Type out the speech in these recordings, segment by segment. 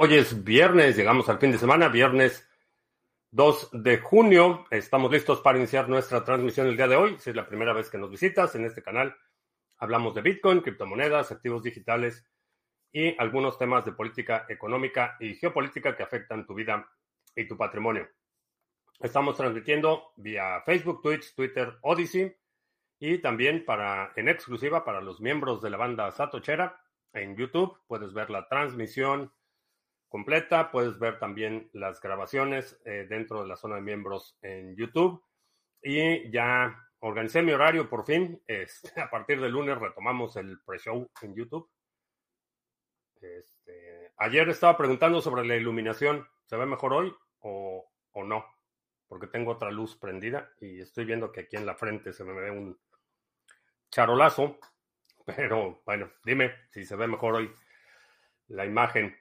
Hoy es viernes, llegamos al fin de semana, viernes 2 de junio. Estamos listos para iniciar nuestra transmisión el día de hoy. Si es la primera vez que nos visitas en este canal, hablamos de Bitcoin, criptomonedas, activos digitales y algunos temas de política económica y geopolítica que afectan tu vida y tu patrimonio. Estamos transmitiendo vía Facebook, Twitch, Twitter, Odyssey y también para en exclusiva para los miembros de la banda Satochera en YouTube. Puedes ver la transmisión completa. Puedes ver también las grabaciones eh, dentro de la zona de miembros en YouTube. Y ya organicé mi horario por fin. Este, a partir del lunes retomamos el pre-show en YouTube. Este, ayer estaba preguntando sobre la iluminación. ¿Se ve mejor hoy o, o no? Porque tengo otra luz prendida y estoy viendo que aquí en la frente se me ve un charolazo. Pero bueno, dime si se ve mejor hoy la imagen.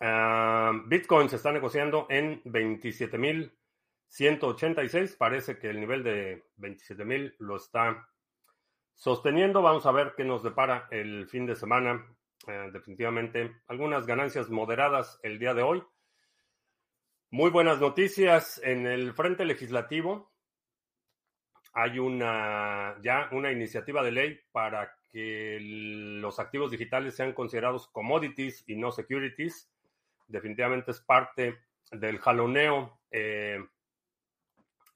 Ah, Bitcoin se está negociando en 27.186. Parece que el nivel de 27.000 lo está sosteniendo. Vamos a ver qué nos depara el fin de semana. Ah, definitivamente algunas ganancias moderadas el día de hoy. Muy buenas noticias en el frente legislativo. Hay una ya una iniciativa de ley para que los activos digitales sean considerados commodities y no securities definitivamente es parte del jaloneo eh,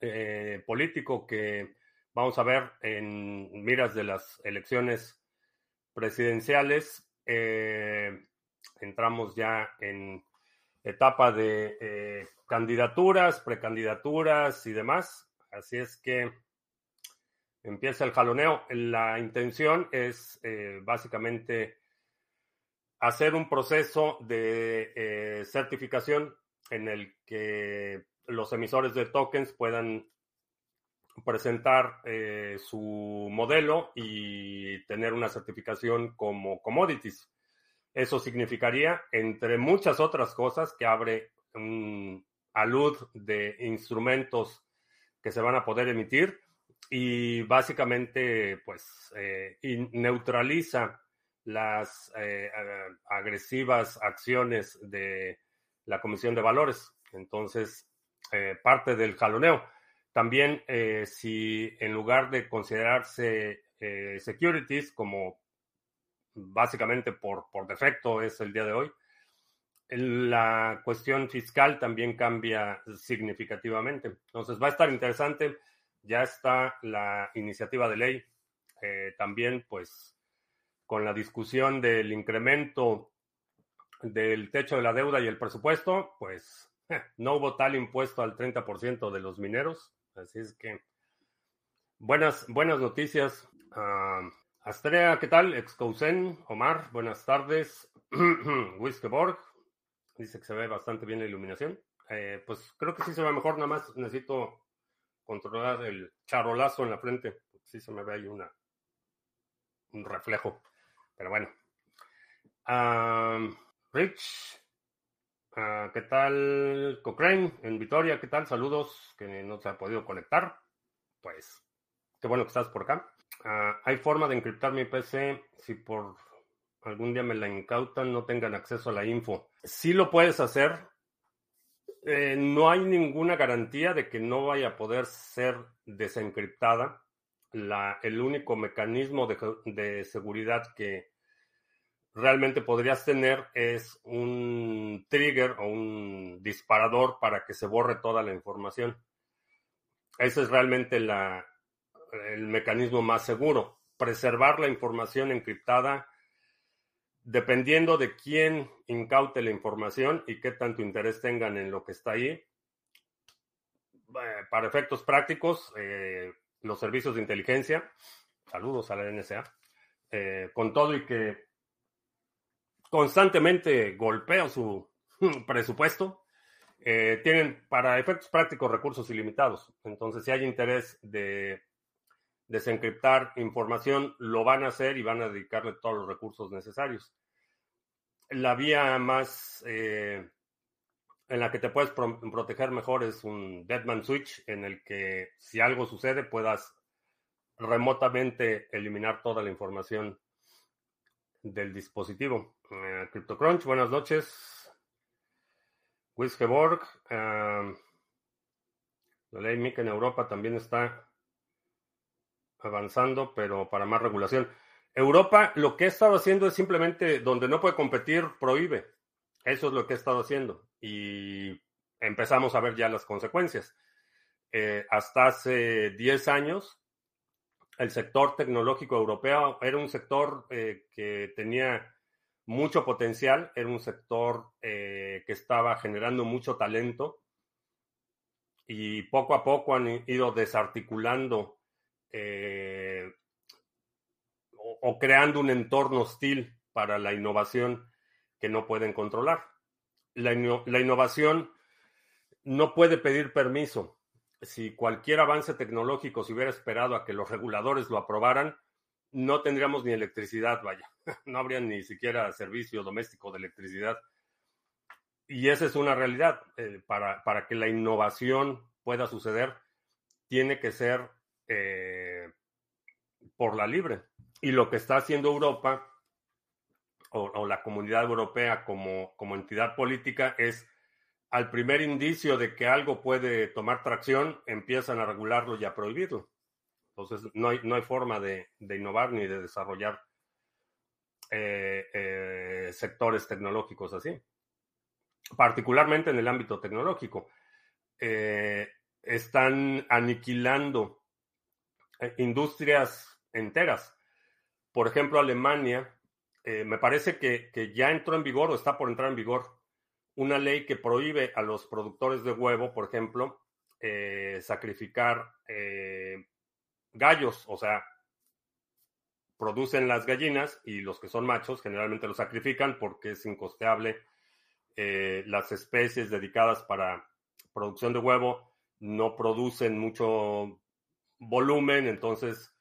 eh, político que vamos a ver en miras de las elecciones presidenciales. Eh, entramos ya en etapa de candidaturas, precandidaturas y demás. Así es que empieza el jaloneo. La intención es básicamente hacer un proceso de eh, certificación en el que los emisores de tokens puedan presentar eh, su modelo y tener una certificación como commodities. Eso significaría, entre muchas otras cosas, que abre un alud de instrumentos que se van a poder emitir y básicamente pues eh, neutraliza las eh, agresivas acciones de la Comisión de Valores. Entonces, eh, parte del jaloneo. También, eh, si en lugar de considerarse securities como básicamente por, por defecto es el día de hoy, la cuestión fiscal también cambia significativamente. Entonces, va a estar interesante. Ya está la iniciativa de ley. también, pues, con la discusión del incremento del techo de la deuda y el presupuesto, pues no hubo tal impuesto al 30% de los mineros. Así es que buenas, buenas noticias. Uh, Astrea, ¿qué tal? Excousen, Omar, buenas tardes. Wiskeborg, dice que se ve bastante bien la iluminación. Eh, pues creo que sí se ve mejor, nada más necesito controlar el charolazo en la frente. Sí se me ve ahí una, un reflejo. Pero bueno. Rich, ah, ¿qué tal? Cochrane, en Vitoria, ¿qué tal? Saludos, que no se ha podido conectar. Pues, qué bueno que estás por acá. Ah, ¿Hay forma de encriptar mi PC si por algún día me la incautan, no tengan acceso a la info? Sí lo puedes hacer. Eh, no hay ninguna garantía de que no vaya a poder ser desencriptada. La, el único mecanismo de, de seguridad que realmente podrías tener es un trigger o un disparador para que se borre toda la información. Ese es realmente la, el mecanismo más seguro. Preservar la información encriptada dependiendo de quién incaute la información y qué tanto interés tengan en lo que está ahí. Eh, para efectos prácticos, eh, los servicios de inteligencia, saludos a la NSA, eh, con todo y que constantemente golpea su presupuesto, eh, tienen para efectos prácticos recursos ilimitados. Entonces, si hay interés de desencriptar información, lo van a hacer y van a dedicarle todos los recursos necesarios. La vía más eh, en la que te puedes proteger mejor es un Deadman Switch, en el que si algo sucede puedas remotamente eliminar toda la información del dispositivo. Eh, CryptoCrunch, buenas noches. Wisgeborg, la ley MIC en Europa también está avanzando, pero para más regulación. Europa lo que ha estado haciendo es simplemente donde no puede competir, prohíbe. Eso es lo que ha estado haciendo. Y empezamos a ver ya las consecuencias. Eh, hasta hace 10 años, el sector tecnológico europeo era un sector eh, que tenía mucho potencial, era un sector eh, que estaba generando mucho talento y poco a poco han ido desarticulando o, creando un entorno hostil para la innovación que no pueden controlar. La, la innovación no puede pedir permiso. Si cualquier avance tecnológico se hubiera esperado a que los reguladores lo aprobaran, no tendríamos ni electricidad, vaya, no habría ni siquiera servicio doméstico de electricidad. Y esa es una realidad. Eh, para, para, que la innovación pueda suceder, tiene que ser eh, por la libre. Y lo que está haciendo Europa o, la comunidad europea como, como entidad política es al primer indicio de que algo puede tomar tracción, empiezan a regularlo y a prohibirlo. Entonces, no hay, no hay forma de, innovar ni de desarrollar eh, eh, sectores tecnológicos así. Particularmente en el ámbito tecnológico. Eh, están aniquilando industrias enteras. Por ejemplo, Alemania, me parece que, que ya entró en vigor o está por entrar en vigor una ley que prohíbe a los productores de huevo, por ejemplo, sacrificar gallos, o sea, producen las gallinas y los que son machos generalmente los sacrifican porque es incosteable. Eh, las especies dedicadas para producción de huevo no producen mucho volumen, entonces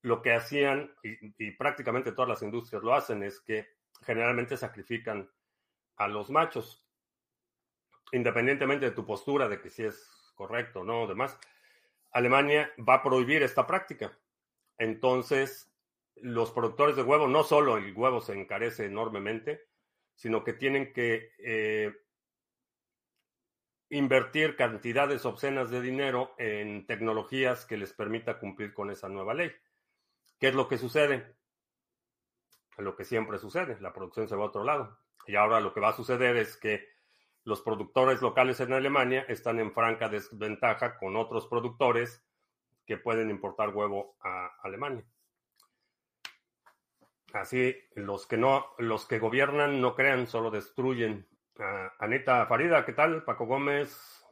lo que hacían, y prácticamente todas las industrias lo hacen, es que generalmente sacrifican a los machos independientemente de tu postura de que si es correcto o no, demás, Alemania va a prohibir esta práctica. Entonces, los productores de huevo, no solo el huevo se encarece enormemente, sino que tienen que eh, invertir cantidades obscenas de dinero en tecnologías que les permita cumplir con esa nueva ley. ¿Qué es lo que sucede? Lo que siempre sucede, la producción se va a otro lado. Y ahora lo que va a suceder es que los productores locales en Alemania están en franca desventaja con otros productores que pueden importar huevo a Alemania. Así, los que no, los que gobiernan no crean, solo destruyen. Anita Farida, ¿qué tal? Paco Gómez,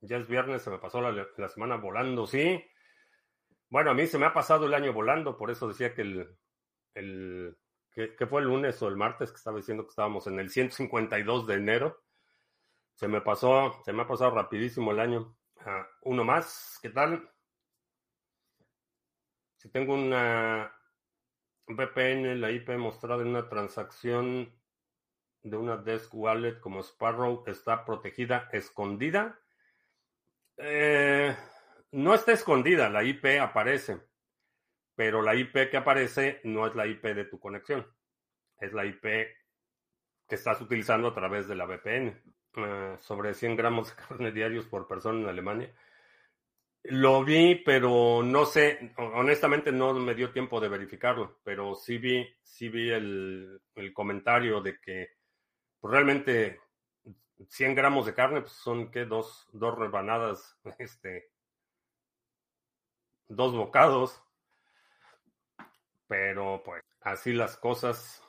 ya es viernes, se me pasó la, semana volando, sí. Bueno, a mí se me ha pasado el año volando, por eso decía que el, el que, fue el lunes o el martes que estaba diciendo que estábamos en el 152 de enero. Se me pasó, se me ha pasado rapidísimo el año. Ah, uno más, ¿qué tal? Si tengo una VPN, la IP mostrada en una transacción de una desk wallet como Sparrow está protegida, escondida. Eh, no está escondida, la IP aparece, pero la IP que aparece no es la IP de tu conexión, es la IP que estás utilizando a través de la VPN. Eh, sobre 100 gramos de carne diarios por persona en Alemania. Lo vi, pero no sé, honestamente no me dio tiempo de verificarlo, pero sí vi, sí vi el, comentario de que pues, realmente 100 gramos de carne pues, son que dos, dos rebanadas, este, dos bocados, pero pues así las cosas.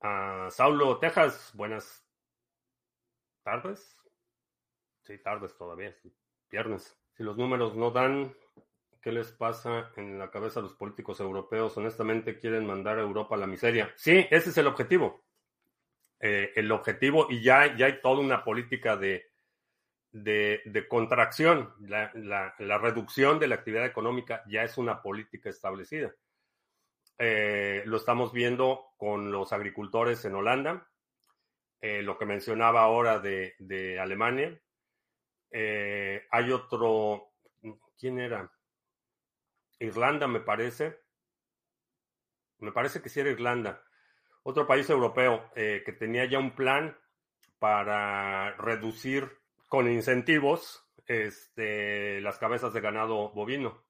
Ah, Saulo, Texas, buenas tardes. Sí, tardes todavía, viernes. Si los números no dan, ¿qué les pasa en la cabeza a los políticos europeos? Honestamente, quieren mandar a Europa a la miseria. Sí, ese es el objetivo. Eh, el objetivo, y ya, ya hay toda una política de, de, contracción. La, la, reducción de la actividad económica ya es una política establecida. Eh, lo estamos viendo con los agricultores en Holanda. Eh, lo que mencionaba ahora de, Alemania. Eh, hay otro, ¿quién era? Irlanda, me parece. Me parece que sí era Irlanda. Otro país europeo eh, que tenía ya un plan para reducir con incentivos este, las cabezas de ganado bovino.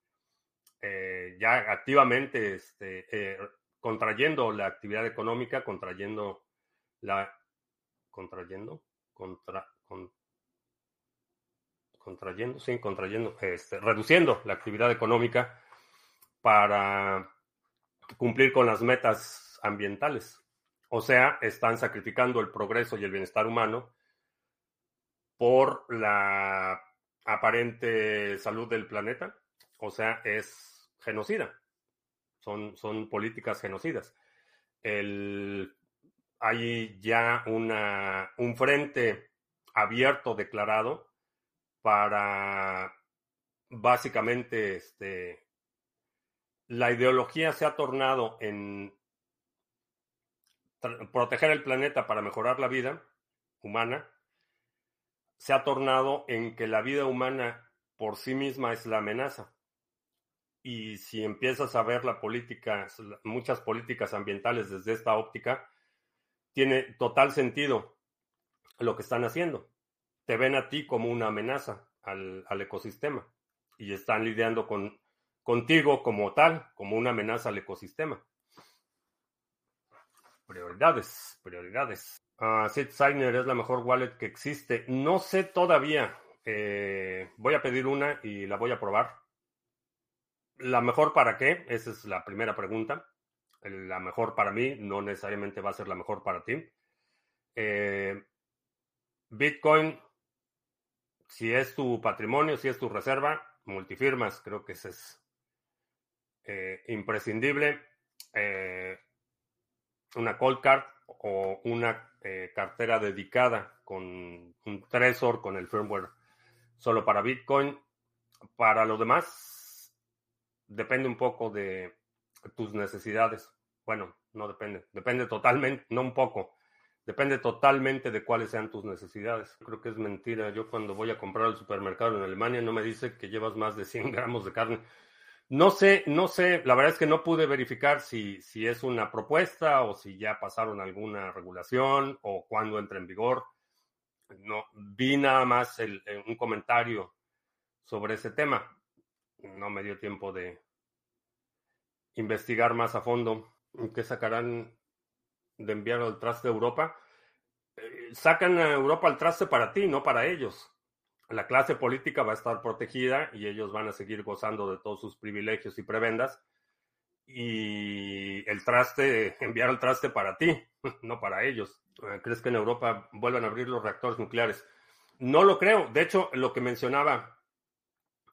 Eh, ya activamente este, eh, contrayendo la actividad económica, contrayendo la... contrayendo, contra, contrayendo, sí, contrayendo, este, reduciendo la actividad económica para cumplir con las metas ambientales. O sea, están sacrificando el progreso y el bienestar humano por la aparente salud del planeta. O sea, es genocida. Son, son políticas genocidas. Hay ya una, un frente abierto declarado para básicamente este, la ideología se ha tornado en proteger el planeta para mejorar la vida humana, se ha tornado en que la vida humana por sí misma es la amenaza. Y si empiezas a ver la política, muchas políticas ambientales desde esta óptica, tiene total sentido lo que están haciendo. Te ven a ti como una amenaza al, ecosistema y están lidiando con, contigo como tal, como una amenaza al ecosistema. Prioridades, prioridades. Uh, Signer es la mejor wallet que existe. No sé todavía. Eh, voy a pedir una y la voy a probar. ¿La mejor para qué? Esa es la primera pregunta. La mejor para mí no necesariamente va a ser la mejor para ti. Eh, Bitcoin, si es tu patrimonio, si es tu reserva, multifirmas, creo que ese es eh, imprescindible. una cold card o una eh, cartera dedicada con un Trezor, con el firmware solo para Bitcoin. Para lo demás, depende un poco de tus necesidades. Bueno, no depende, depende totalmente, no un poco, depende totalmente de cuáles sean tus necesidades. Creo que es mentira. Yo cuando voy a comprar al supermercado en Alemania no me dice que llevas más de 100 gramos de carne. No sé, no sé, la verdad es que no pude verificar si, si es una propuesta o si ya pasaron alguna regulación o cuándo entra en vigor. No, vi nada más eh, un comentario sobre ese tema. No me dio tiempo de investigar más a fondo. ¿Qué sacarán de enviar al traste de Europa? Eh, sacan a Europa al traste para ti, no para ellos la clase política va a estar protegida y ellos van a seguir gozando de todos sus privilegios y prebendas. Y el traste, enviar el traste para ti, no para ellos. Eh, ¿Crees que en Europa vuelvan a abrir los reactores nucleares? No lo creo. De hecho, lo que mencionaba,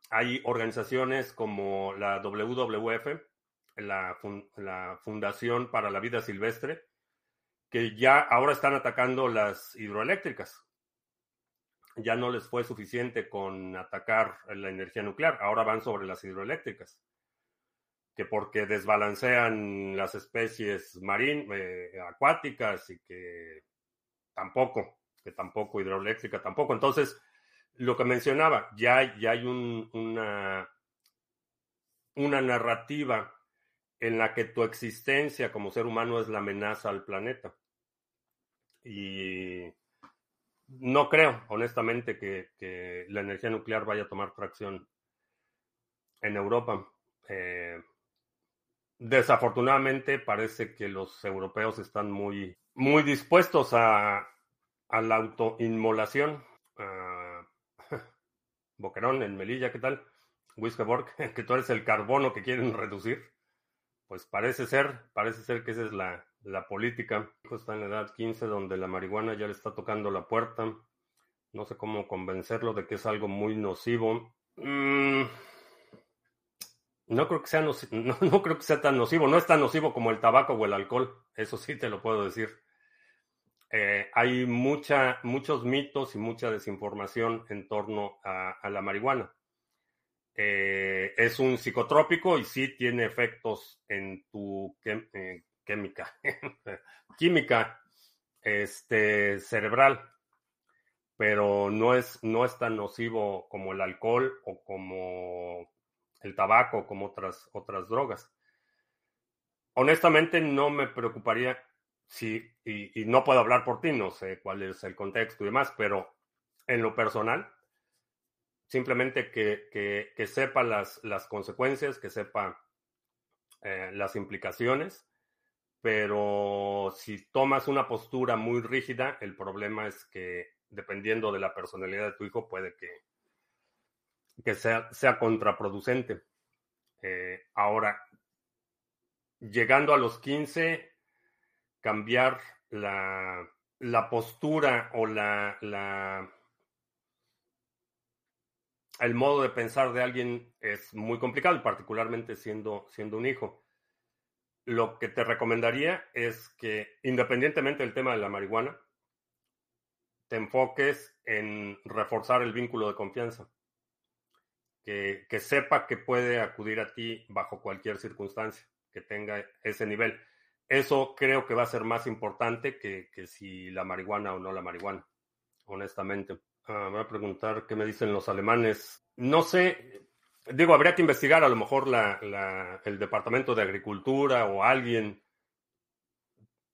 hay organizaciones como la WWF, la, la Fundación para la Vida Silvestre, que ya ahora están atacando las hidroeléctricas ya no les fue suficiente con atacar la energía nuclear, ahora van sobre las hidroeléctricas, que porque desbalancean las especies marín, eh, acuáticas y que tampoco, que tampoco hidroeléctrica tampoco. Entonces, lo que mencionaba, ya, ya hay una, una narrativa en la que tu existencia como ser humano es la amenaza al planeta. Y no creo, honestamente, que, la energía nuclear vaya a tomar tracción en Europa. Eh, desafortunadamente, parece que los europeos están muy, muy dispuestos a, la autoinmolación. Uh, Boquerón, en Melilla, ¿qué tal? Wiskeborg, que tú eres el carbono que quieren reducir. Pues parece ser, parece ser que esa es la, la política. Está en la edad 15 donde la marihuana ya le está tocando la puerta. No sé cómo convencerlo de que es algo muy nocivo. Mm, no creo que sea no, creo que sea tan nocivo. No es tan nocivo como el tabaco o el alcohol. Eso sí te lo puedo decir. Eh, hay mucha, muchos mitos y mucha desinformación en torno a, la marihuana. Eh, es un psicotrópico y sí tiene efectos en tu eh, química, química este, cerebral, pero no es, no es tan nocivo como el alcohol o como el tabaco, como otras, otras drogas. Honestamente, no me preocuparía sí, y, no puedo hablar por ti, no sé cuál es el contexto y demás, pero en lo personal, simplemente que, sepa las, las, consecuencias, que sepa eh, las implicaciones, pero si tomas una postura muy rígida, el problema es que dependiendo de la personalidad de tu hijo puede que, que sea, sea contraproducente. Eh, ahora, llegando a los 15, cambiar la, la postura o la, la, el modo de pensar de alguien es muy complicado, particularmente siendo, siendo un hijo. Lo que te recomendaría es que, independientemente del tema de la marihuana, te enfoques en reforzar el vínculo de confianza. Que, que sepa que puede acudir a ti bajo cualquier circunstancia, que tenga ese nivel. Eso creo que va a ser más importante que, que si la marihuana o no la marihuana, honestamente. Ah, voy a preguntar qué me dicen los alemanes. No sé, digo, habría que investigar a lo mejor la, el Departamento de Agricultura o alguien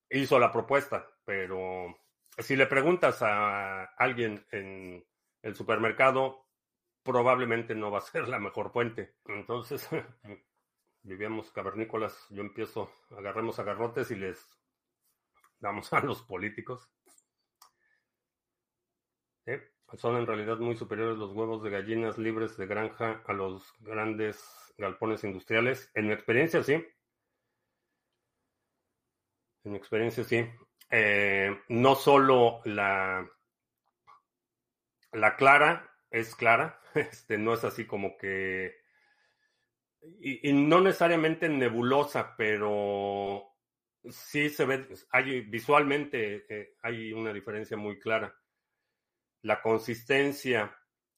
hizo la propuesta, pero si le preguntas a alguien en el supermercado, probablemente no va a ser la mejor fuente. Entonces, vivíamos cavernícolas, yo empiezo, agarremos agarrotes y les damos a los políticos. Son en realidad muy superiores los huevos de gallinas libres de granja a los grandes galpones industriales. En mi experiencia, sí. En mi experiencia, sí. Eh, no solo la, la clara es clara, este, no es así como que... Y, no necesariamente nebulosa, pero sí se ve, hay, visualmente eh, hay una diferencia muy clara la consistencia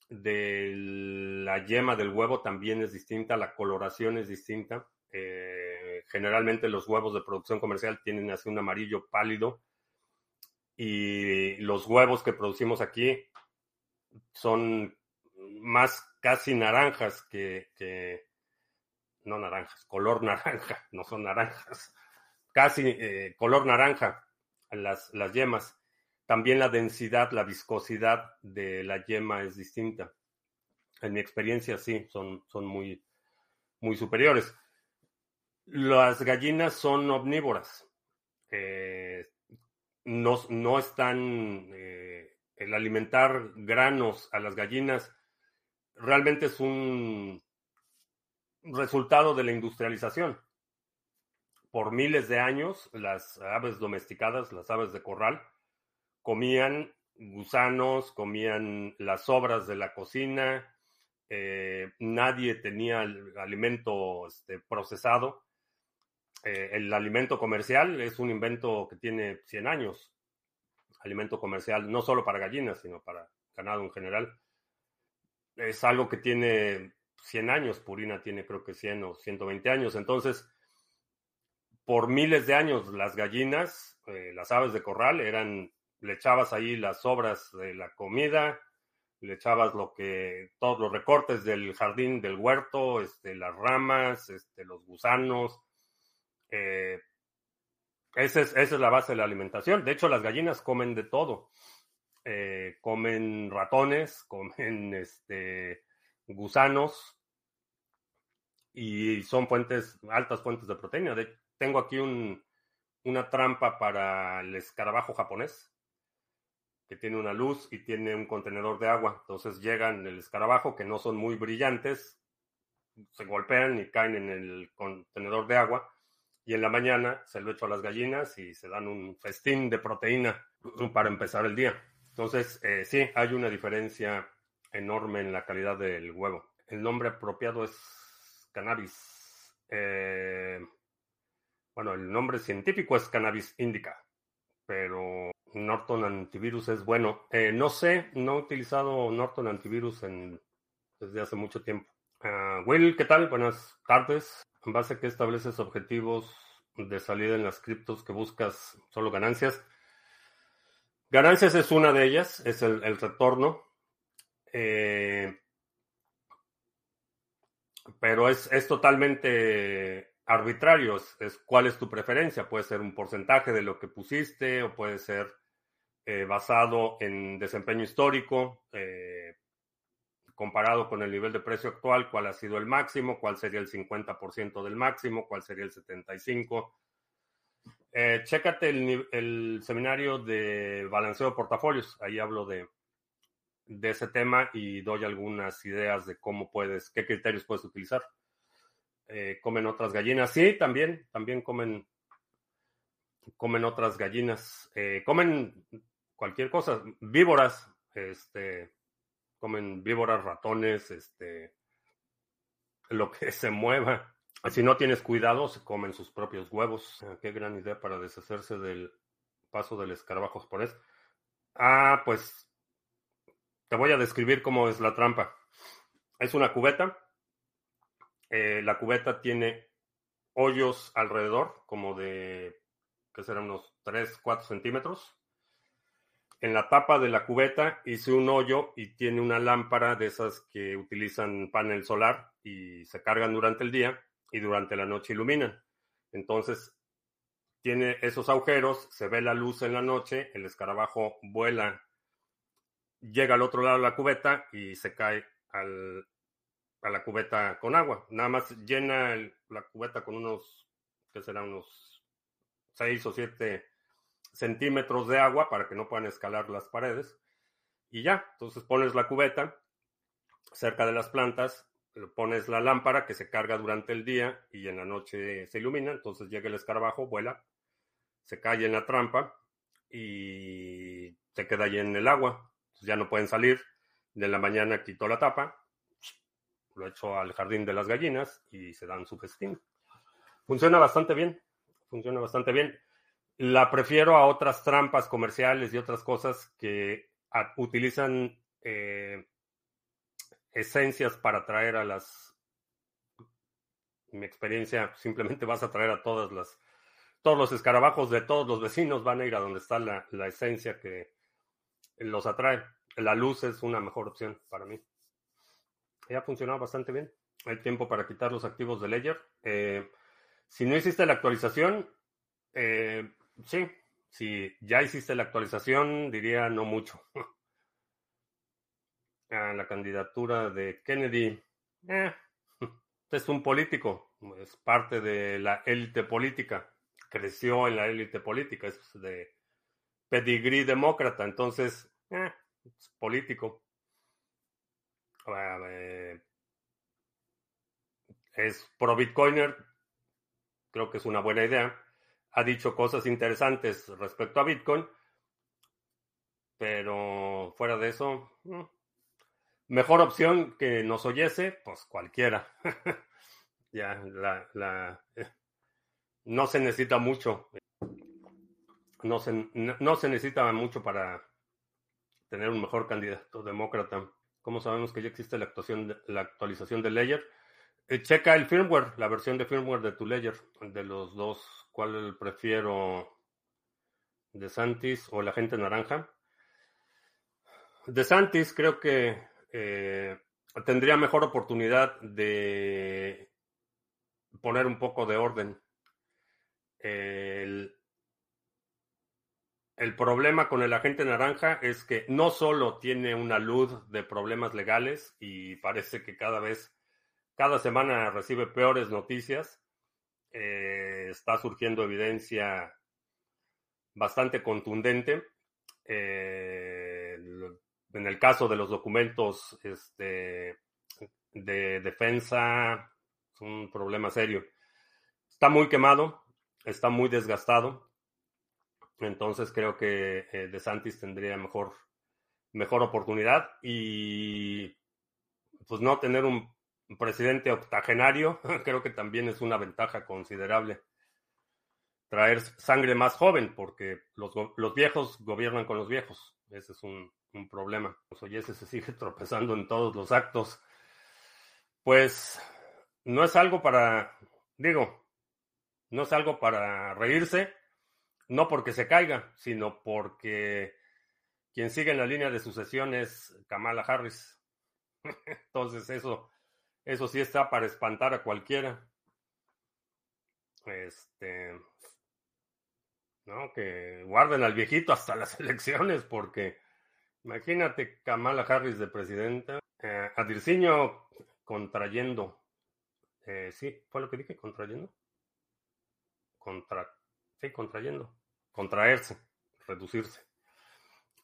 de la yema del huevo también es distinta, la coloración es distinta. Eh, generalmente los huevos de producción comercial tienen así un amarillo pálido y los huevos que producimos aquí son más casi naranjas que, no naranjas, color naranja, no son naranjas, casi eh, color naranja las, las yemas. También la densidad, la viscosidad de la yema es distinta. En mi experiencia, sí, son, son muy, muy superiores. Las gallinas son omnívoras. Eh, no, están. Eh, el alimentar granos a las gallinas realmente es un resultado de la industrialización. Por miles de años, las aves domesticadas, las aves de corral, comían gusanos, comían las sobras de la cocina, eh, nadie tenía alimento este, procesado. Eh, el alimento comercial es un invento que tiene 100 años. Alimento comercial no solo para gallinas, sino para ganado en general. Es algo que tiene 100 años. Purina tiene creo que 100 o 120 años. Entonces, por miles de años, las gallinas, eh, las aves de corral, eran le echabas ahí las sobras de la comida, le echabas lo que, todos los recortes del jardín, del huerto, este, las ramas, este, los gusanos. Eh, esa, es, esa es la base de la alimentación. De hecho, las gallinas comen de todo. Eh, comen ratones, comen este, gusanos y son fuentes, altas fuentes de proteína. Tengo aquí un, una trampa para el escarabajo japonés que tiene una luz y tiene un contenedor de agua. Entonces llegan el escarabajo, que no son muy brillantes, se golpean y caen en el contenedor de agua. Y en la mañana se lo echo a las gallinas y se dan un festín de proteína para empezar el día. Entonces, eh, sí, hay una diferencia enorme en la calidad del huevo. El nombre apropiado es cannabis. Eh, bueno, el nombre científico es cannabis indica, pero Norton Antivirus es bueno. Eh, no sé, no he utilizado Norton Antivirus en, desde hace mucho tiempo. Ah, Will, ¿qué tal? Buenas tardes. En base a qué estableces objetivos de salida en las criptos que buscas solo ganancias. Ganancias es una de ellas, es el, retorno. Eh, pero es, es totalmente arbitrarios. Es cuál es tu preferencia. Puede ser un porcentaje de lo que pusiste o puede ser eh, basado en desempeño histórico, eh, comparado con el nivel de precio actual, cuál ha sido el máximo, cuál sería el 50% del máximo, cuál sería el 75%. Eh, chécate el, el, seminario de balanceo de portafolios. Ahí hablo de, de ese tema y doy algunas ideas de cómo puedes, qué criterios puedes utilizar. Eh, comen otras gallinas. Sí, también, también comen, comen otras gallinas. Eh, comen cualquier cosa, víboras, este, comen víboras, ratones, este, lo que se mueva. Si no tienes cuidado, se comen sus propios huevos. Ah, qué gran idea para deshacerse del paso del escarabajo japonés. Ah, pues te voy a describir cómo es la trampa. Es una cubeta. Eh, la cubeta tiene hoyos alrededor, como de, que serán unos 3, 4 centímetros. En la tapa de la cubeta hice un hoyo y tiene una lámpara de esas que utilizan panel solar y se cargan durante el día y durante la noche iluminan. Entonces, tiene esos agujeros, se ve la luz en la noche, el escarabajo vuela, llega al otro lado de la cubeta y se cae al, a la cubeta con agua. Nada más llena la cubeta con unos, que será unos 6 o 7 centímetros de agua para que no puedan escalar las paredes. Y ya, entonces pones la cubeta cerca de las plantas, pones la lámpara que se carga durante el día y en la noche se ilumina, entonces llega el escarabajo, vuela, se cae en la trampa y se queda ahí en el agua. ya no pueden salir. De la mañana quito la tapa, lo echo al jardín de las gallinas y se dan su festín. Funciona bastante bien, funciona bastante bien. La prefiero a otras trampas comerciales y otras cosas que utilizan eh, esencias para atraer a las... Mi experiencia, simplemente vas a traer a todas las... Todos los escarabajos de todos los vecinos van a ir a donde está la, la esencia que los atrae. La luz es una mejor opción para mí. Ya ha funcionado bastante bien. Hay tiempo para quitar los activos de Ledger. Eh, si no hiciste la actualización, eh, sí. Si ya hiciste la actualización, diría no mucho. a la candidatura de Kennedy. Eh, es un político, es parte de la élite política, creció en la élite política, es de pedigrí demócrata, entonces eh, es político. Eh, es pro Bitcoiner, creo que es una buena idea. Ha dicho cosas interesantes respecto a Bitcoin, pero fuera de eso, mm, Mejor opción que nos oyese, pues cualquiera. ya, la, la, no se necesita mucho. No se, no se necesita mucho para tener un mejor candidato demócrata. ¿Cómo sabemos que ya existe la, actuación de, la actualización de Ledger? Eh, checa el firmware, la versión de firmware de tu Ledger. De los dos, ¿cuál prefiero? ¿De Santis o la gente naranja? De Santis creo que eh, tendría mejor oportunidad de poner un poco de orden. El, el, problema con el agente naranja es que no solo tiene una luz de problemas legales y parece que cada vez, cada semana recibe peores noticias, eh, está surgiendo evidencia bastante contundente. Eh, en el caso de los documentos este, de defensa, es un problema serio. Está muy quemado, está muy desgastado. Entonces creo que eh, De Santis tendría mejor, mejor oportunidad y pues no tener un presidente octogenario creo que también es una ventaja considerable. Traer sangre más joven porque los, los viejos gobiernan con los viejos. Ese es un, problema. Pues ese se sigue tropezando en todos los actos. Pues no es algo para, digo, no es algo para reírse, no porque se caiga, sino porque quien sigue en la línea de sucesión es Kamala Harris. Entonces eso, eso sí está para espantar a cualquiera. Este, ¿no? Que guarden al viejito hasta las elecciones, porque imagínate Kamala Harris de presidenta, eh, contrayendo. Eh, sí, fue lo que dije, contrayendo. Contra, sí, contrayendo. Contraerse, reducirse.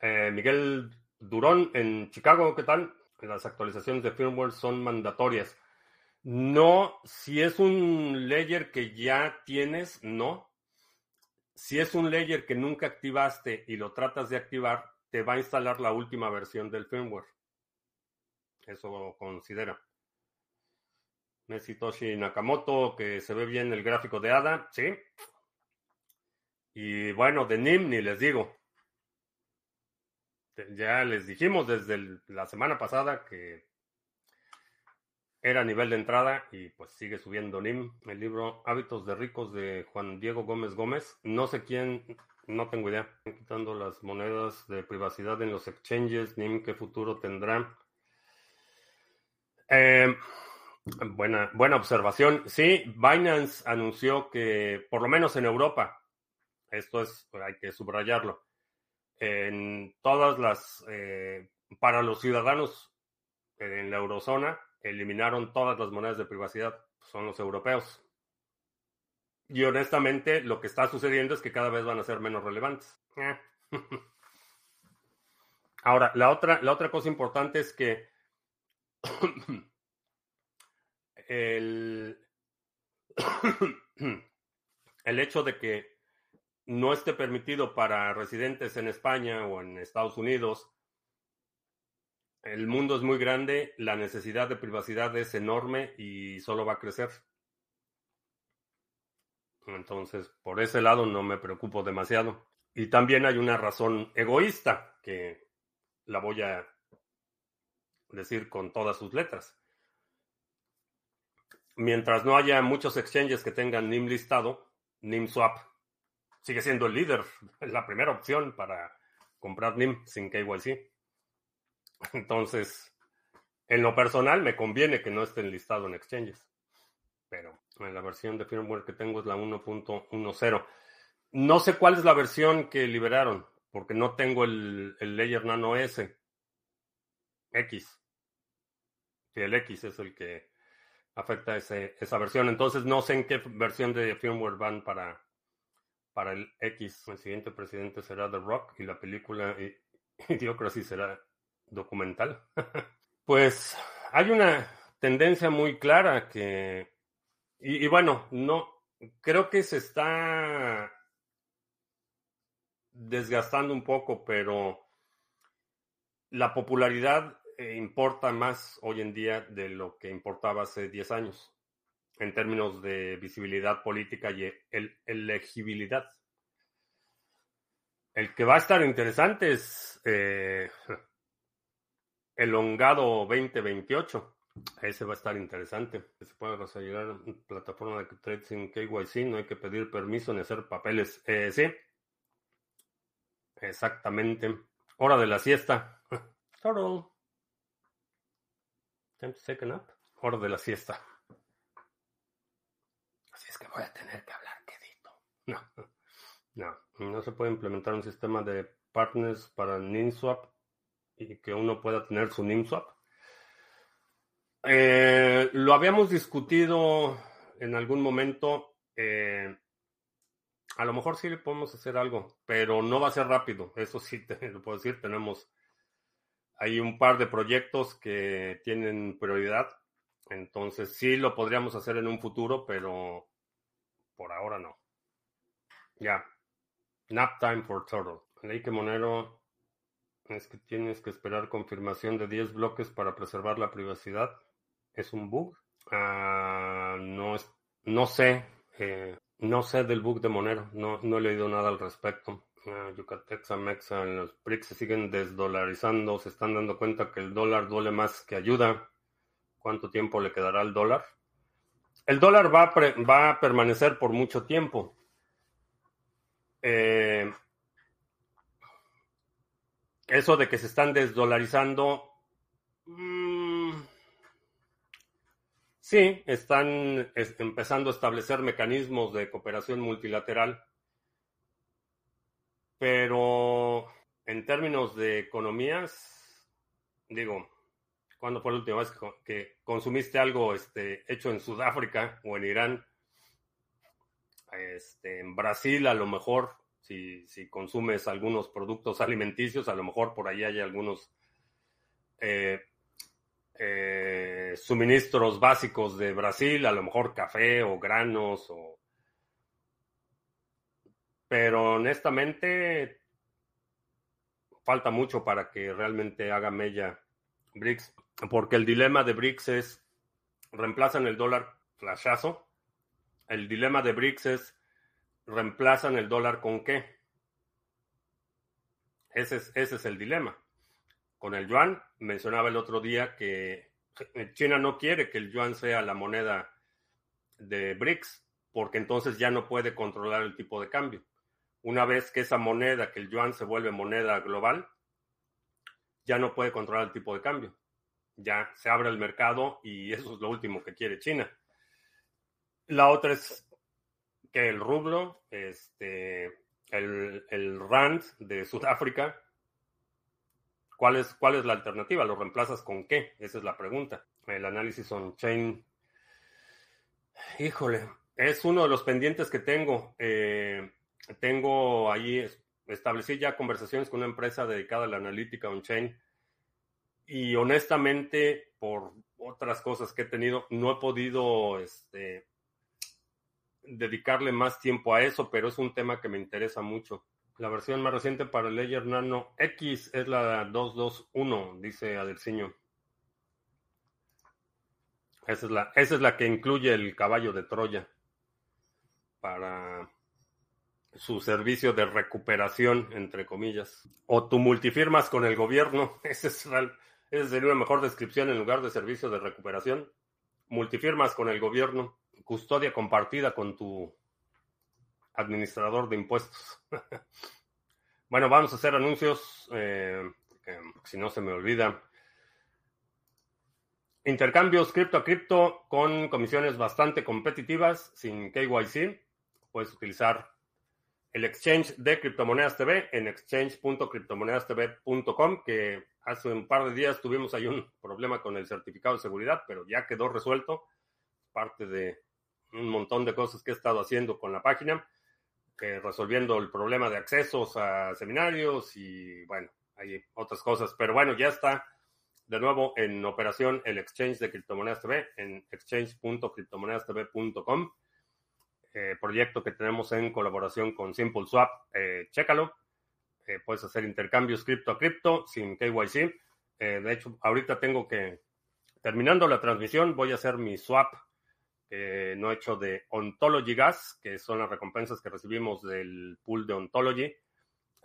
Eh, Miguel Durón en Chicago, ¿qué tal? Las actualizaciones de firmware son mandatorias. No, si es un layer que ya tienes, no. Si es un layer que nunca activaste y lo tratas de activar, te va a instalar la última versión del firmware. Eso considera. Mesitoshi Nakamoto, que se ve bien el gráfico de ADA, sí. Y bueno, de NIM ni les digo. Ya les dijimos desde la semana pasada que era nivel de entrada y pues sigue subiendo NIM. El libro Hábitos de Ricos de Juan Diego Gómez Gómez. No sé quién, no tengo idea. Quitando las monedas de privacidad en los exchanges. NIM, ¿qué futuro tendrá? Eh, buena, buena observación. Sí, Binance anunció que por lo menos en Europa, esto es, hay que subrayarlo, en todas las, eh, para los ciudadanos en la eurozona, eliminaron todas las monedas de privacidad, son los europeos. Y honestamente, lo que está sucediendo es que cada vez van a ser menos relevantes. Eh. Ahora, la otra, la otra cosa importante es que el, el hecho de que no esté permitido para residentes en España o en Estados Unidos el mundo es muy grande, la necesidad de privacidad es enorme y solo va a crecer. Entonces, por ese lado no me preocupo demasiado. Y también hay una razón egoísta que la voy a decir con todas sus letras. Mientras no haya muchos exchanges que tengan NIM listado, NIMSwap sigue siendo el líder, la primera opción para comprar NIM sin KYC. Entonces, en lo personal me conviene que no estén listados en exchanges. Pero en la versión de firmware que tengo es la 1.10. No sé cuál es la versión que liberaron, porque no tengo el, el layer nano S. X. Y el X es el que afecta ese, esa versión. Entonces no sé en qué versión de firmware van para, para el X. El siguiente presidente será The Rock y la película Idiocracy será documental. pues hay una tendencia muy clara que, y, bueno, no, creo que se está desgastando un poco, pero la popularidad eh, importa más hoy en día de lo que importaba hace 10 años en términos de visibilidad política y elegibilidad. El que va a estar interesante es eh, elongado 2028. Ese va a estar interesante. Se puede desarrollar plataforma de trade sin KYC, no hay que pedir permiso ni hacer papeles. Eh, sí. Exactamente. Hora de la siesta. Total. Time to take a nap. Hora de la siesta. Que voy a tener que hablar quedito. No. No. No se puede implementar un sistema de partners para NinSwap y que uno pueda tener su NIMSwap. Eh, lo habíamos discutido en algún momento. Eh, a lo mejor sí le podemos hacer algo, pero no va a ser rápido. Eso sí te lo puedo decir. Tenemos hay un par de proyectos que tienen prioridad. Entonces sí lo podríamos hacer en un futuro, pero por ahora no. Ya. Nap time for turtle. Leí que Monero es que tienes que esperar confirmación de 10 bloques para preservar la privacidad. ¿Es un bug? Ah, no, es, no sé. Eh, no sé del bug de Monero. No, no he leído nada al respecto. Uh, Yucatex, Amexa, los BRICS se siguen desdolarizando. Se están dando cuenta que el dólar duele más que ayuda. ¿Cuánto tiempo le quedará al dólar? El dólar va va a permanecer por mucho tiempo. Eh, eso de que se están desdolarizando, mm, Sí, están empezando a establecer mecanismos de cooperación multilateral, pero en términos de economías, digo, ¿cuándo fue la última vez que, consumiste algo este, hecho en Sudáfrica o en Irán? Este, en Brasil, a lo mejor, si, si, consumes algunos productos alimenticios, a lo mejor por ahí hay algunos eh, eh, suministros básicos de Brasil, a lo mejor café o granos o... Pero honestamente falta mucho para que realmente haga mella BRICS, porque el dilema de BRICS es reemplazan el dólar flashazo. El dilema de BRICS es reemplazan el dólar con qué. Ese es, ese es el dilema con el yuan. Mencionaba el otro día que China no quiere que el yuan sea la moneda de BRICS, porque entonces ya no puede controlar el tipo de cambio. Una vez que esa moneda, que el yuan se vuelve moneda global, ya no puede controlar el tipo de cambio. Ya se abre el mercado y eso es lo último que quiere China. La otra es que el rublo, este, el, el rand de Sudáfrica, ¿Cuál es, ¿Cuál es la alternativa? ¿Lo reemplazas con qué? Esa es la pregunta. El análisis on-chain. Híjole, es uno de los pendientes que tengo. Eh, tengo ahí, establecí ya conversaciones con una empresa dedicada a la analítica on-chain. Y honestamente, por otras cosas que he tenido, no he podido este, dedicarle más tiempo a eso, pero es un tema que me interesa mucho. La versión más reciente para el Ledger Nano X es la 221, dice Adelciño. Esa es, la, esa es la que incluye el caballo de Troya para su servicio de recuperación, entre comillas. O tu multifirmas con el gobierno. Esa, es esa sería una mejor descripción en lugar de servicio de recuperación. Multifirmas con el gobierno. Custodia compartida con tu administrador de impuestos. bueno, vamos a hacer anuncios, eh, si no se me olvida. Intercambios cripto a cripto con comisiones bastante competitivas, sin KYC. Puedes utilizar el exchange de criptomonedas TV en exchange.criptomonedastv.com, que hace un par de días tuvimos ahí un problema con el certificado de seguridad, pero ya quedó resuelto. Parte de un montón de cosas que he estado haciendo con la página resolviendo el problema de accesos a seminarios y bueno, hay otras cosas. Pero bueno, ya está de nuevo en operación el exchange de criptomonedas TV en exchange.criptomonedastv.com. Eh, proyecto que tenemos en colaboración con Simple Swap. Eh, chécalo. Eh, puedes hacer intercambios cripto a cripto sin KYC. Eh, de hecho, ahorita tengo que, terminando la transmisión, voy a hacer mi swap no hecho de Ontology Gas, que son las recompensas que recibimos del pool de Ontology.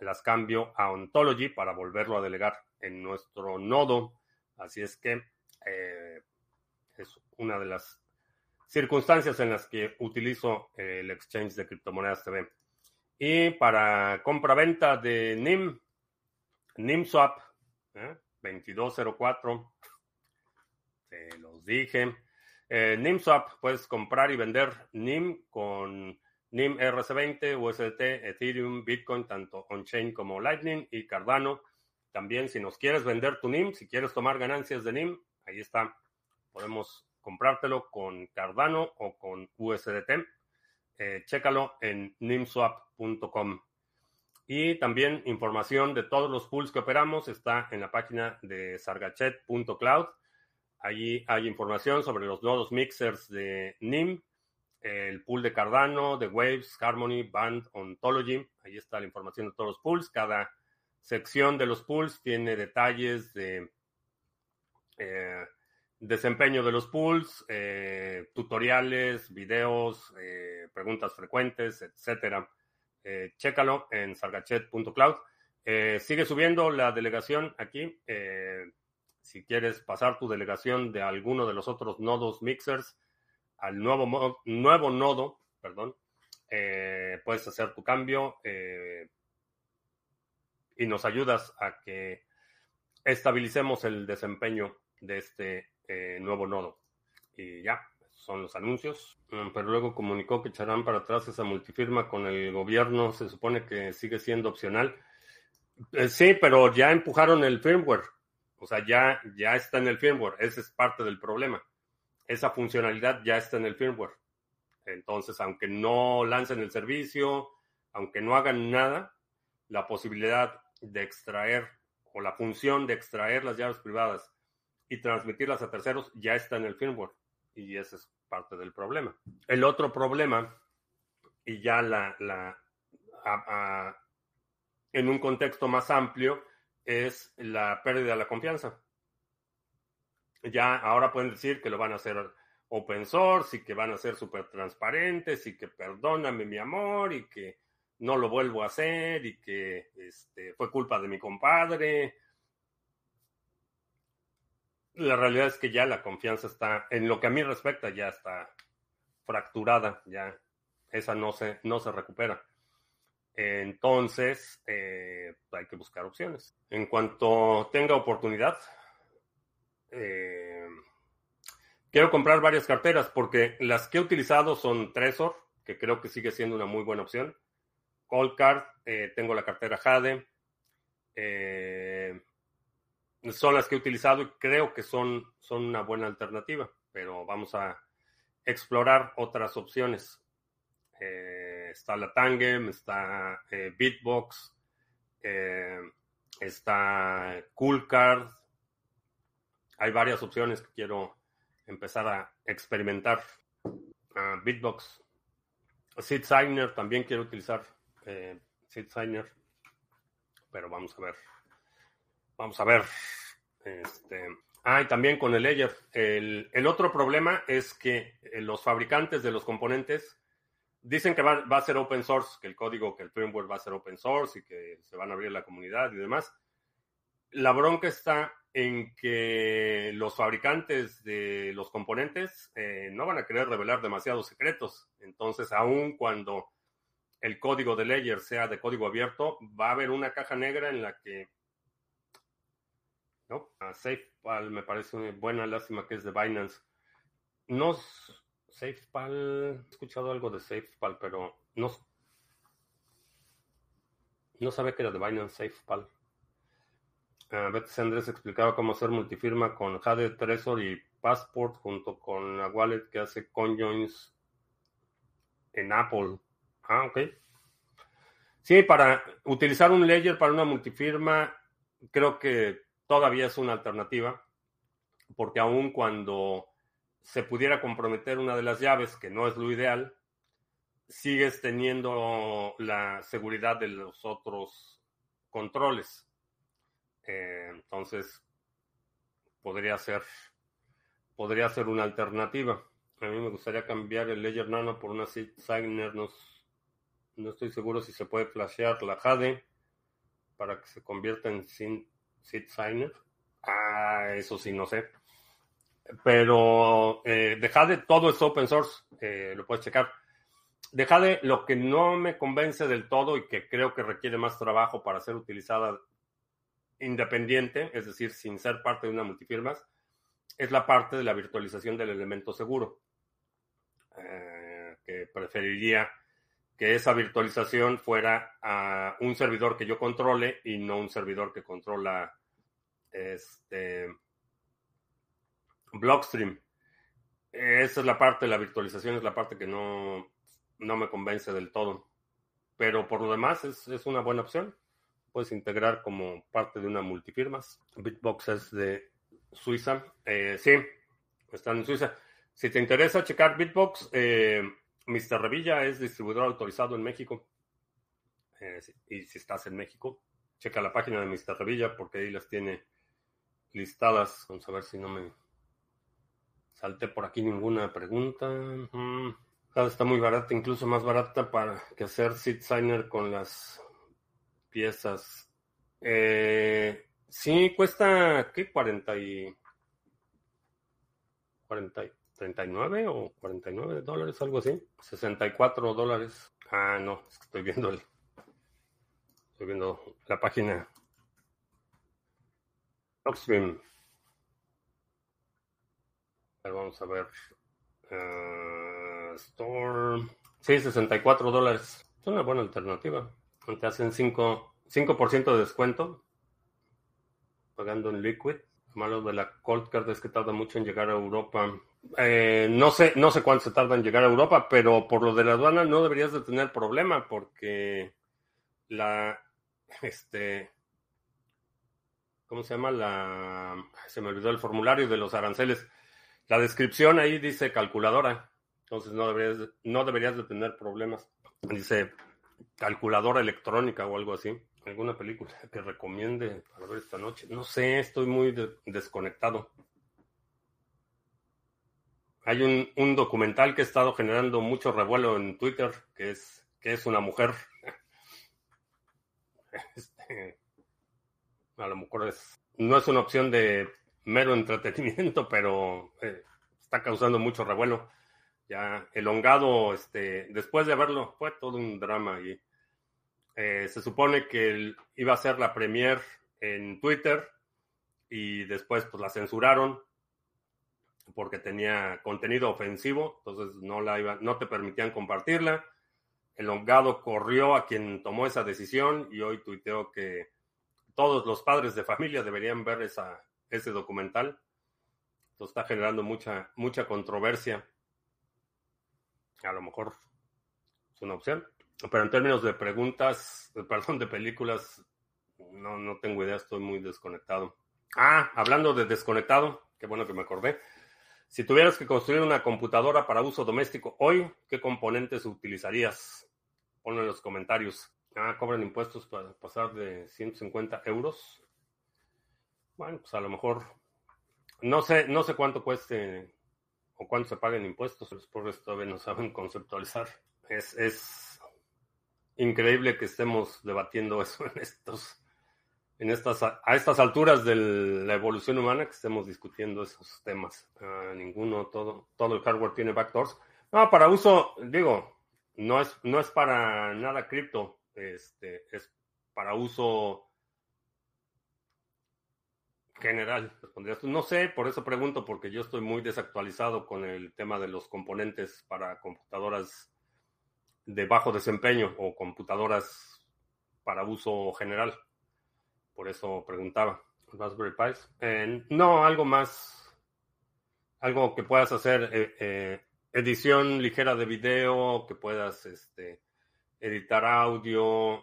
Las cambio a Ontology para volverlo a delegar en nuestro nodo. Así es que eh, es una de las circunstancias en las que utilizo el exchange de criptomonedas TV. Y para compra-venta de NIM, NIMSwap, ¿eh? 2204, te los dije. Eh, NIMSwap, puedes comprar y vender NIM con NIM RC20, USDT, Ethereum, Bitcoin, tanto on-chain como Lightning y Cardano. También si nos quieres vender tu NIM, si quieres tomar ganancias de NIM, ahí está. Podemos comprártelo con Cardano o con USDT. Eh, chécalo en nimswap.com. Y también información de todos los pools que operamos está en la página de sargachet.cloud. Allí hay información sobre los nodos mixers de NIM, el pool de Cardano, de Waves, Harmony, Band, Ontology. Ahí está la información de todos los pools. Cada sección de los pools tiene detalles de eh, desempeño de los pools, eh, tutoriales, videos, eh, preguntas frecuentes, etcétera. chécalo en sargachet.cloud. sigue subiendo la delegación aquí. Si quieres pasar tu delegación de alguno de los otros nodos mixers al nuevo, nuevo nodo, perdón, eh, puedes hacer tu cambio eh, y nos ayudas a que estabilicemos el desempeño de este eh, nuevo nodo. Y ya, son los anuncios. Mm, pero luego comunicó que echarán para atrás esa multifirma con el gobierno. Se supone que sigue siendo opcional. Eh, sí, pero ya empujaron el firmware. O sea, ya, ya está en el firmware. Ese es parte del problema. Esa funcionalidad ya está en el firmware. Entonces, aunque no lancen el servicio, aunque no hagan nada, la posibilidad de extraer o la función de extraer las llaves privadas y transmitirlas a terceros ya está en el firmware. Y ese es parte del problema. El otro problema, y ya la, la en un contexto más amplio, es la pérdida de la confianza. Ya ahora pueden decir que lo van a hacer open source y que van a ser súper transparentes y que perdóname mi amor y que no lo vuelvo a hacer y que este, fue culpa de mi compadre. La realidad es que ya la confianza está, en lo que a mí respecta, ya está fracturada, ya esa no se, no se recupera. Entonces, eh, hay que buscar opciones. En cuanto tenga oportunidad, eh, quiero comprar varias carteras porque las que he utilizado son Trezor, que creo que sigue siendo una muy buena opción. Coldcard, eh, tengo la cartera Jade. Son las que he utilizado y creo que son, son una buena alternativa, pero vamos a explorar otras opciones. Eh, está la Tangem, está eh, Bitbox, eh, está Coolcard. Hay varias opciones que quiero empezar a experimentar. Uh, Bitbox. SeedSigner también quiero utilizar. Eh, SeedSigner. Pero vamos a ver. Vamos a ver. Este, ah, y también con el Ledger. El, el otro problema es que eh, los fabricantes de los componentes dicen que va, a ser open source, que el código, que el firmware va a ser open source y que se van a abrir la comunidad y demás. La bronca está en que los fabricantes de los componentes eh, no van a querer revelar demasiados secretos. Entonces, aun cuando el código de Ledger sea de código abierto, va a haber una caja negra en la que... ¿no? A SafePal me parece una buena lástima que es de Binance. No, SafePal, he escuchado algo de SafePal, pero no, no sabía que era de Binance SafePal. Uh, Betsy Andrés explicaba cómo hacer multifirma con Jade, Trezor y Passport junto con la wallet que hace conjoins en Apple. Ah, ok. Sí, para utilizar un ledger para una multifirma, creo que todavía es una alternativa, porque aun cuando se pudiera comprometer una de las llaves, que no es lo ideal, sigues teniendo la seguridad de los otros controles. Eh, entonces, podría ser, podría ser una alternativa. A mí me gustaría cambiar el Ledger Nano por una Signer. No, no estoy seguro si se puede flashear la Jade para que se convierta en Seed Signer. Ah, eso sí, no sé. Pero eh, de todo es open source, eh, lo puedes checar. De lo que no me convence del todo y que creo que requiere más trabajo para ser utilizada independiente, es decir, sin ser parte de una multifirmas, es la parte de la virtualización del elemento seguro. Eh, que preferiría que esa virtualización fuera a un servidor que yo controle y no un servidor que controla este Blockstream. Esa es la parte, la virtualización es la parte que no, no me convence del todo. Pero por lo demás es, una buena opción. Puedes integrar como parte de una multifirmas. Bitbox es de Suiza. Eh, sí, están en Suiza. Si te interesa checar Bitbox, eh, Mr. Revilla es distribuidor autorizado en México. Eh, y si estás en México, checa la página de Mr. Revilla porque ahí las tiene listadas. Vamos a ver si no me Salte por aquí ninguna pregunta. está muy barata, incluso más barata para que hacer Seed Signer con las piezas. Eh, sí, cuesta, ¿qué? 40 y... 40 39 o 49 dólares, algo así. 64 dólares. Ah, no, estoy viendo el... Estoy viendo la página. Oxfam vamos a ver. Uh, store. Sí, 64 dólares. Es una buena alternativa. Te hacen 5%, 5 de descuento pagando en Liquid. Lo malo de la Cold Card es que tarda mucho en llegar a Europa. Eh, no sé, no sé cuánto se tarda en llegar a Europa, pero por lo de la aduana no deberías de tener problema porque la, este, ¿cómo se llama? La, se me olvidó el formulario de los aranceles. La descripción ahí dice calculadora, entonces no deberías, no deberías de tener problemas. Dice calculadora electrónica o algo así. ¿Alguna película que recomiende para ver esta noche? No sé, estoy muy desconectado. Hay un, un, documental que ha estado generando mucho revuelo en Twitter, que es, que es una mujer. Este, a lo mejor es, no es una opción de mero entretenimiento, pero eh, está causando mucho revuelo. Ya elongado, este, después de verlo, fue todo un drama y eh, se supone que iba a ser la premier en Twitter y después pues la censuraron porque tenía contenido ofensivo, entonces no la iba, no te permitían compartirla. El hongado corrió a quien tomó esa decisión y hoy tuiteó que todos los padres de familia deberían ver esa, ese documental. Esto está generando mucha, mucha controversia. A lo mejor es una opción. Pero en términos de preguntas, perdón, de películas, no, no tengo idea, estoy muy desconectado. Ah, hablando de desconectado, qué bueno que me acordé. Si tuvieras que construir una computadora para uso doméstico hoy, ¿qué componentes utilizarías? Ponlo en los comentarios. Ah, cobran impuestos para pasar de 150 euros. Bueno, pues a lo mejor no sé, no sé cuánto cueste o cuánto se paguen impuestos. Los pobres todavía no saben conceptualizar. Es, es increíble que estemos debatiendo eso en estos, en estas, a estas alturas de la evolución humana que estemos discutiendo esos temas. Ah, ninguno, todo, todo el hardware tiene backdoors. No, para uso, digo, no es, no es para nada cripto, este, es para uso general. No sé, por eso pregunto, porque yo estoy muy desactualizado con el tema de los componentes para computadoras de bajo desempeño o computadoras para uso general. Por eso preguntaba. Raspberry Pi. no, algo más. Algo que puedas hacer. Eh, eh, edición ligera de video, que puedas este, editar audio.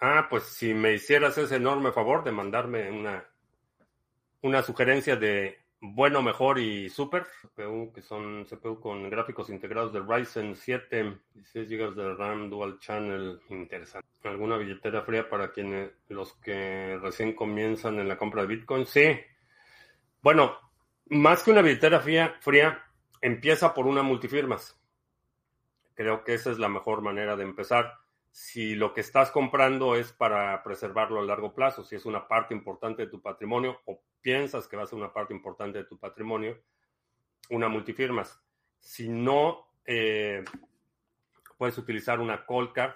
Ah, pues si me hicieras ese enorme favor de mandarme una, una sugerencia de bueno, mejor y super CPU, que son CPU con gráficos integrados de Ryzen 7, 16 GB de RAM, Dual Channel, interesante. ¿Alguna billetera fría para quienes, los que recién comienzan en la compra de Bitcoin? Sí. Bueno, más que una billetera fría, fría empieza por una multifirmas. Creo que esa es la mejor manera de empezar. Si lo que estás comprando es para preservarlo a largo plazo, si es una parte importante de tu patrimonio o piensas que va a ser una parte importante de tu patrimonio, una multifirmas. Si no, eh, puedes utilizar una cold card,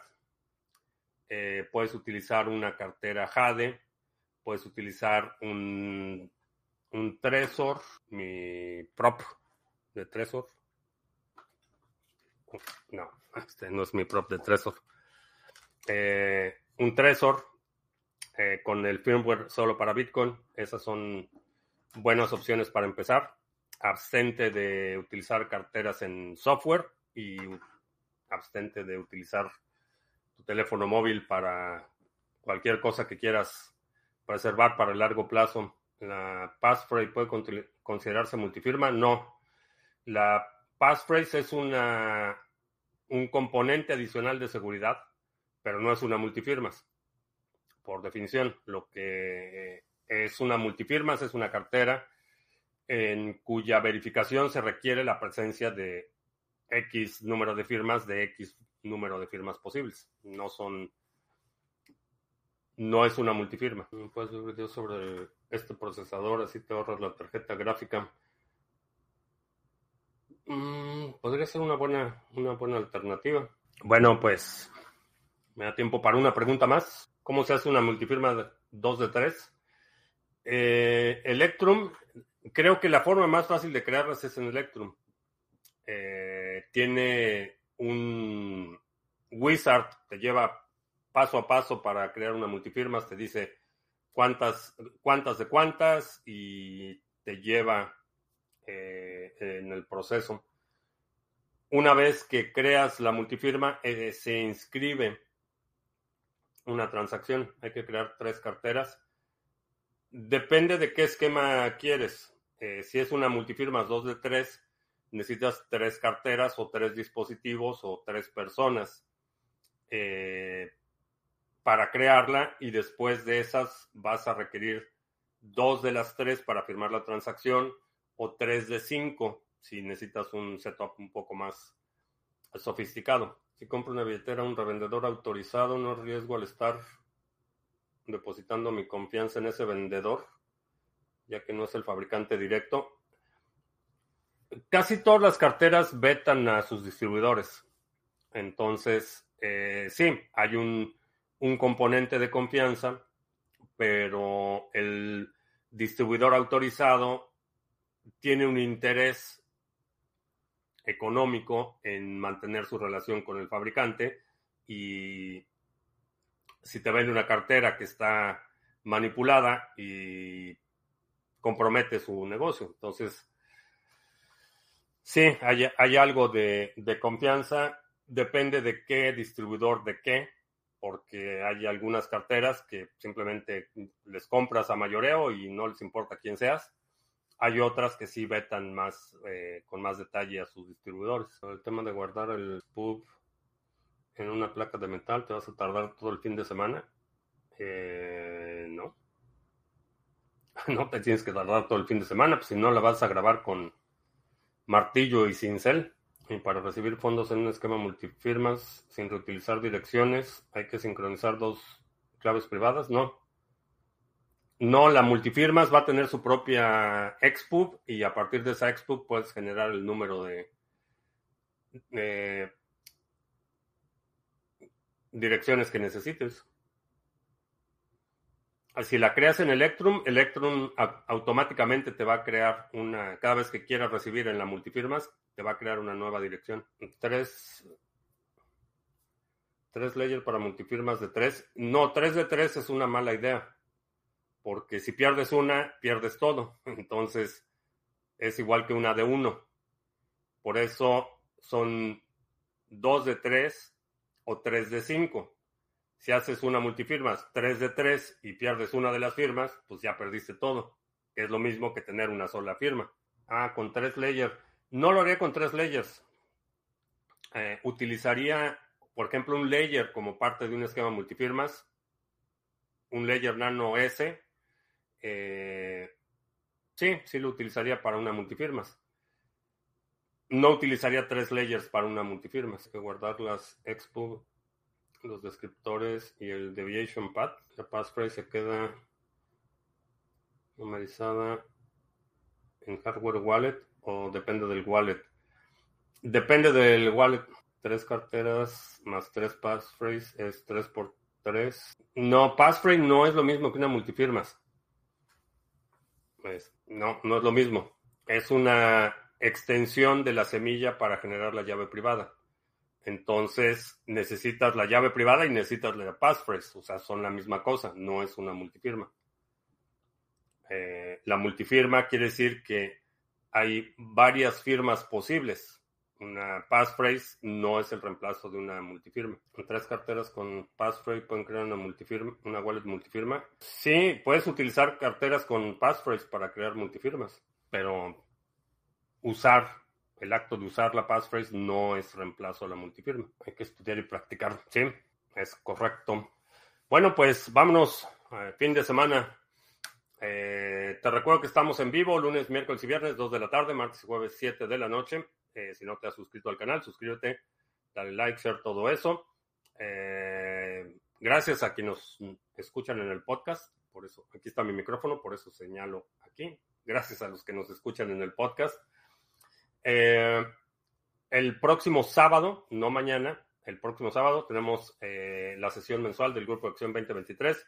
eh, puedes utilizar una cartera Jade, puedes utilizar un, un mi prop de Tresor. No, este no es mi prop de Tresor. Eh, un Tresor eh, con el firmware solo para Bitcoin. Esas son buenas opciones para empezar. Abstente de utilizar carteras en software y abstente de utilizar tu teléfono móvil para cualquier cosa que quieras preservar para el largo plazo. La passphrase puede considerarse multifirma. No. La passphrase es una, un componente adicional de seguridad, pero no es una multifirmas por definición. Lo que es una multifirmas es una cartera en cuya verificación se requiere la presencia de X número de firmas de X número de firmas posibles. No son. No es una multifirma. Puedes ver sobre este procesador, así te ahorras la tarjeta gráfica. Mm, podría ser una buena, una buena alternativa. Bueno, pues me da tiempo para una pregunta más. ¿Cómo se hace una multifirma 2 de 3? Eh, Electrum, Creo que la forma más fácil de crearlas es en Electrum. Eh, tiene un wizard, te lleva paso a paso para crear una multifirmas, te dice cuántas, cuántas de cuántas y te lleva eh, en el proceso. Una vez que creas la multifirma, se inscribe una transacción. Hay que crear tres carteras. Depende de qué esquema quieres. Eh, si es una multifirma dos de tres, necesitas tres carteras o tres dispositivos o tres personas para crearla y después de esas vas a requerir dos de las tres para firmar la transacción o tres de cinco si necesitas un setup un poco más sofisticado. Si compro una billetera a un revendedor autorizado, no arriesgo al estar depositando mi confianza en ese vendedor, ya que no es el fabricante directo. Casi todas las carteras vetan a sus distribuidores. Entonces, eh, sí, hay un, un componente de confianza, pero el distribuidor autorizado tiene un interés económico en mantener su relación con el fabricante y si te vende una cartera que está manipulada y compromete su negocio. Entonces, sí, hay, algo de, de, confianza, depende de qué distribuidor de qué, porque hay algunas carteras que simplemente les compras a mayoreo y no les importa quién seas. Hay otras que sí vetan más, eh, con más detalle a sus distribuidores. El tema de guardar el pub en una placa de metal, ¿te vas a tardar todo el fin de semana? Eh, no. No te tienes que tardar todo el fin de semana, pues si no la vas a grabar con martillo y cincel. Y para recibir fondos en un esquema multifirmas sin reutilizar direcciones, hay que sincronizar dos claves privadas. No, no, la multifirmas va a tener su propia expub y a partir de esa expub puedes generar el número de, direcciones que necesites. Si la creas en Electrum, Electrum automáticamente te va a crear una, cada vez que quieras recibir en la multifirmas, te va a crear una nueva dirección. Tres, tres layers para multifirmas de tres. No, tres de tres es una mala idea porque si pierdes una, pierdes todo. Entonces, es igual que una de uno. Por eso son dos de tres o tres de cinco. Si haces una multifirmas, tres de tres y pierdes una de las firmas, pues ya perdiste todo. Es lo mismo que tener una sola firma. Ah, con tres layers. No lo haría con tres layers. Eh, utilizaría, por ejemplo, un layer como parte de un esquema multifirmas. Un layer nano S eh, sí, sí lo utilizaría para una multifirmas. No utilizaría tres layers para una multifirmas. Que guardar las expo, los descriptores y el deviation path. La passphrase se queda numerizada en hardware wallet o depende del wallet. Depende del wallet. Tres carteras más tres passphrase es tres por tres. No, passphrase no es lo mismo que una multifirmas. Pues, no, no es lo mismo. Es una extensión de la semilla para generar la llave privada. Entonces necesitas la llave privada y necesitas la passphrase. O sea, son la misma cosa, no es una multifirma. Eh, la multifirma quiere decir que hay varias firmas posibles. Una passphrase no es el reemplazo de una multifirma. Tres carteras con passphrase pueden crear una multifirma, una wallet multifirma. Sí, puedes utilizar carteras con passphrase para crear multifirmas, pero usar el acto de usar la passphrase no es reemplazo a la multifirma. Hay que estudiar y practicar. Sí, es correcto. Bueno, pues vámonos. fin de semana. Eh, te recuerdo que estamos en vivo lunes, miércoles y viernes, 2 de la tarde, martes y jueves, 7 de la noche. Eh, si no te has suscrito al canal, suscríbete, dale like, share, todo eso. Eh, gracias a quienes nos escuchan en el podcast. Por eso, aquí está mi micrófono, por eso señalo aquí. Gracias a los que nos escuchan en el podcast. Eh, el próximo sábado, no mañana, el próximo sábado tenemos la sesión mensual del Grupo de Acción 2023.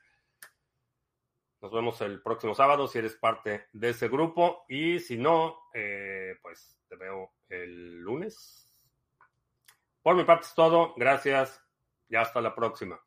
Nos vemos el próximo sábado si eres parte de ese grupo y si no, eh, pues te veo el lunes. Por mi parte es todo. Gracias y hasta la próxima.